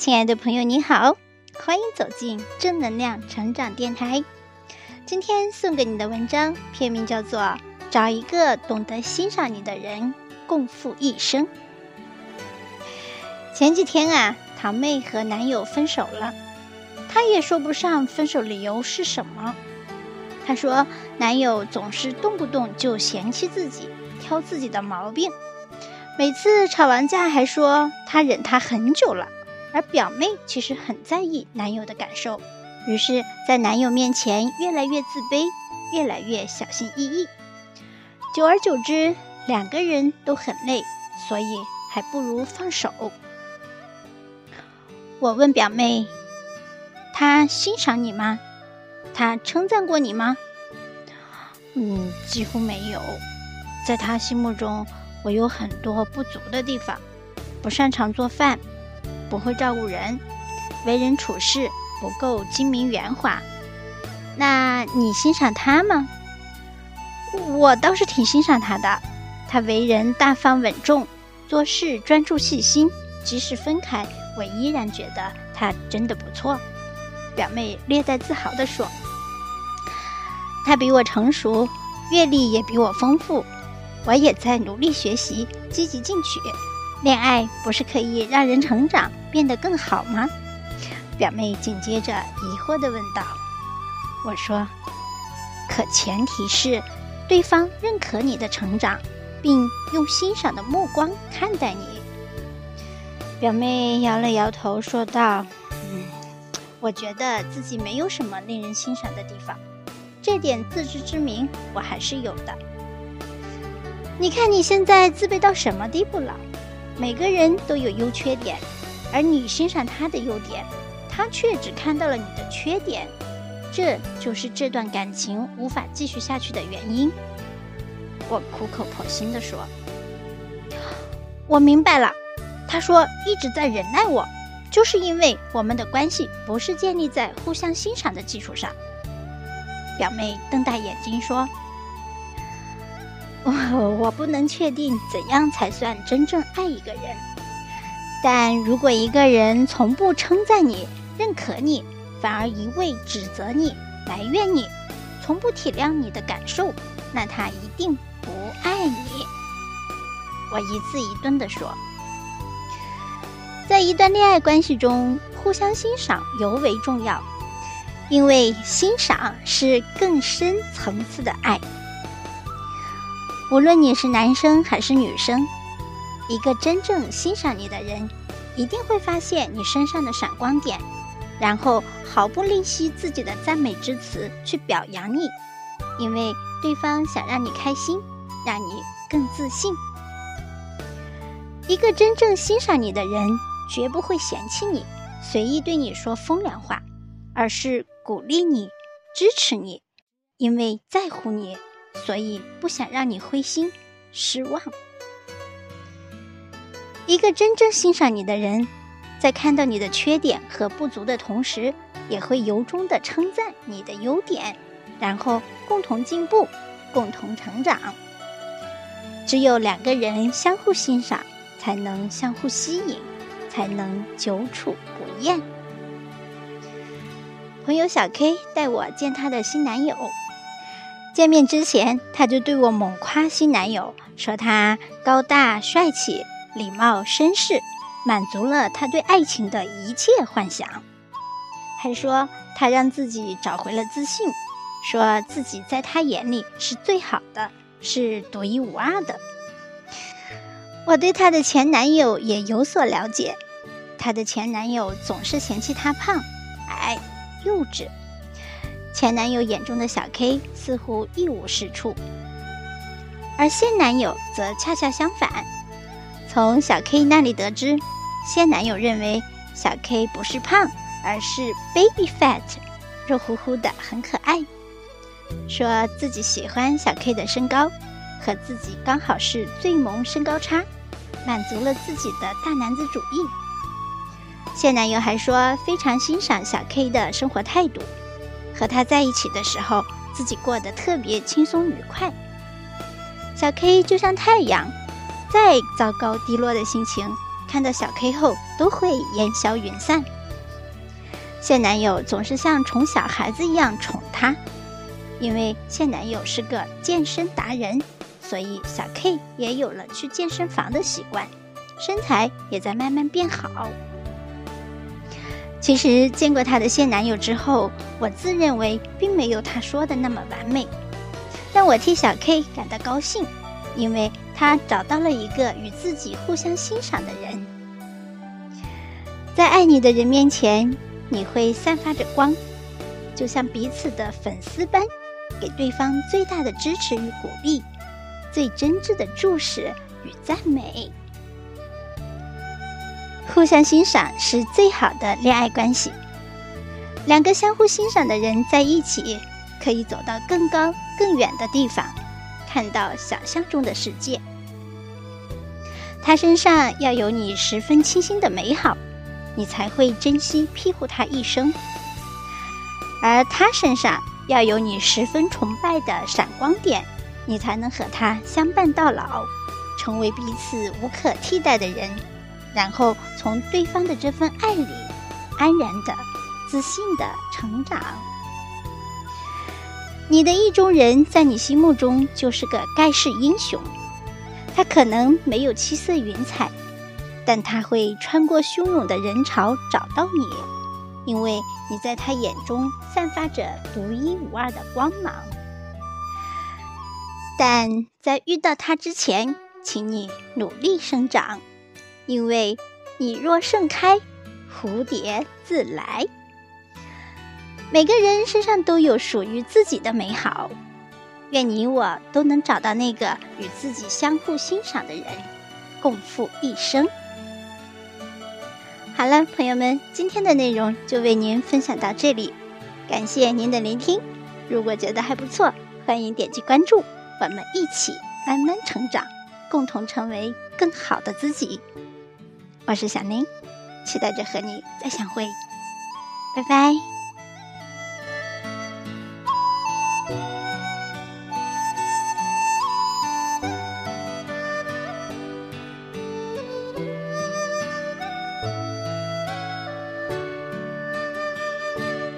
亲爱的朋友，你好，欢迎走进正能量成长电台。今天送给你的文章片名叫做《找一个懂得欣赏你的人，共赴一生》。前几天啊，堂妹和男友分手了，她也说不上分手理由是什么。她说，男友总是动不动就嫌弃自己，挑自己的毛病，每次吵完架还说他忍他很久了。而表妹其实很在意男友的感受，于是，在男友面前越来越自卑，越来越小心翼翼。久而久之，两个人都很累，所以还不如放手。我问表妹：“他欣赏你吗？他称赞过你吗？”“嗯，几乎没有。在他心目中，我有很多不足的地方，不擅长做饭。”不会照顾人，为人处事不够精明圆滑。那你欣赏他吗？我倒是挺欣赏他的。他为人大方稳重，做事专注细心，即使分开，我依然觉得他真的不错。表妹略带自豪地说：“他比我成熟，阅历也比我丰富，我也在努力学习，积极进取。”恋爱不是可以让人成长变得更好吗？表妹紧接着疑惑地问道。我说：“可前提是对方认可你的成长，并用欣赏的目光看待你。”表妹摇了摇头说道：“嗯，我觉得自己没有什么令人欣赏的地方，这点自知之明我还是有的。你看你现在自卑到什么地步了？”每个人都有优缺点，而你欣赏他的优点，他却只看到了你的缺点，这就是这段感情无法继续下去的原因。我苦口婆心地说：“我明白了。”他说：“一直在忍耐我，就是因为我们的关系不是建立在互相欣赏的基础上。”表妹瞪大眼睛说。我 我不能确定怎样才算真正爱一个人，但如果一个人从不称赞你、认可你，反而一味指责你、埋怨你，从不体谅你的感受，那他一定不爱你。我一字一顿地说，在一段恋爱关系中，互相欣赏尤为重要，因为欣赏是更深层次的爱。无论你是男生还是女生，一个真正欣赏你的人，一定会发现你身上的闪光点，然后毫不吝惜自己的赞美之词去表扬你，因为对方想让你开心，让你更自信。一个真正欣赏你的人，绝不会嫌弃你，随意对你说风凉话，而是鼓励你，支持你，因为在乎你。所以不想让你灰心失望。一个真正欣赏你的人，在看到你的缺点和不足的同时，也会由衷的称赞你的优点，然后共同进步，共同成长。只有两个人相互欣赏，才能相互吸引，才能久处不厌。朋友小 K 带我见她的新男友。见面之前，他就对我猛夸新男友，说他高大帅气、礼貌绅士，满足了他对爱情的一切幻想。还说他让自己找回了自信，说自己在他眼里是最好的，是独一无二的。我对他的前男友也有所了解，他的前男友总是嫌弃他胖、矮、幼稚。前男友眼中的小 K 似乎一无是处，而现男友则恰恰相反。从小 K 那里得知，现男友认为小 K 不是胖，而是 baby fat，肉乎乎的很可爱。说自己喜欢小 K 的身高，和自己刚好是最萌身高差，满足了自己的大男子主义。现男友还说非常欣赏小 K 的生活态度。和他在一起的时候，自己过得特别轻松愉快。小 K 就像太阳，再糟糕低落的心情，看到小 K 后都会烟消云散。现男友总是像宠小孩子一样宠她，因为现男友是个健身达人，所以小 K 也有了去健身房的习惯，身材也在慢慢变好。其实见过她的现男友之后，我自认为并没有她说的那么完美，但我替小 K 感到高兴，因为她找到了一个与自己互相欣赏的人。在爱你的人面前，你会散发着光，就像彼此的粉丝般，给对方最大的支持与鼓励，最真挚的注视与赞美。互相欣赏是最好的恋爱关系。两个相互欣赏的人在一起，可以走到更高更远的地方，看到想象中的世界。他身上要有你十分清新的美好，你才会珍惜庇护他一生；而他身上要有你十分崇拜的闪光点，你才能和他相伴到老，成为彼此无可替代的人。然后从对方的这份爱里，安然的、自信的成长。你的意中人在你心目中就是个盖世英雄，他可能没有七色云彩，但他会穿过汹涌的人潮找到你，因为你在他眼中散发着独一无二的光芒。但在遇到他之前，请你努力生长。因为你若盛开，蝴蝶自来。每个人身上都有属于自己的美好，愿你我都能找到那个与自己相互欣赏的人，共赴一生。好了，朋友们，今天的内容就为您分享到这里，感谢您的聆听。如果觉得还不错，欢迎点击关注，我们一起慢慢成长，共同成为更好的自己。我是小宁，期待着和你再相会，拜拜。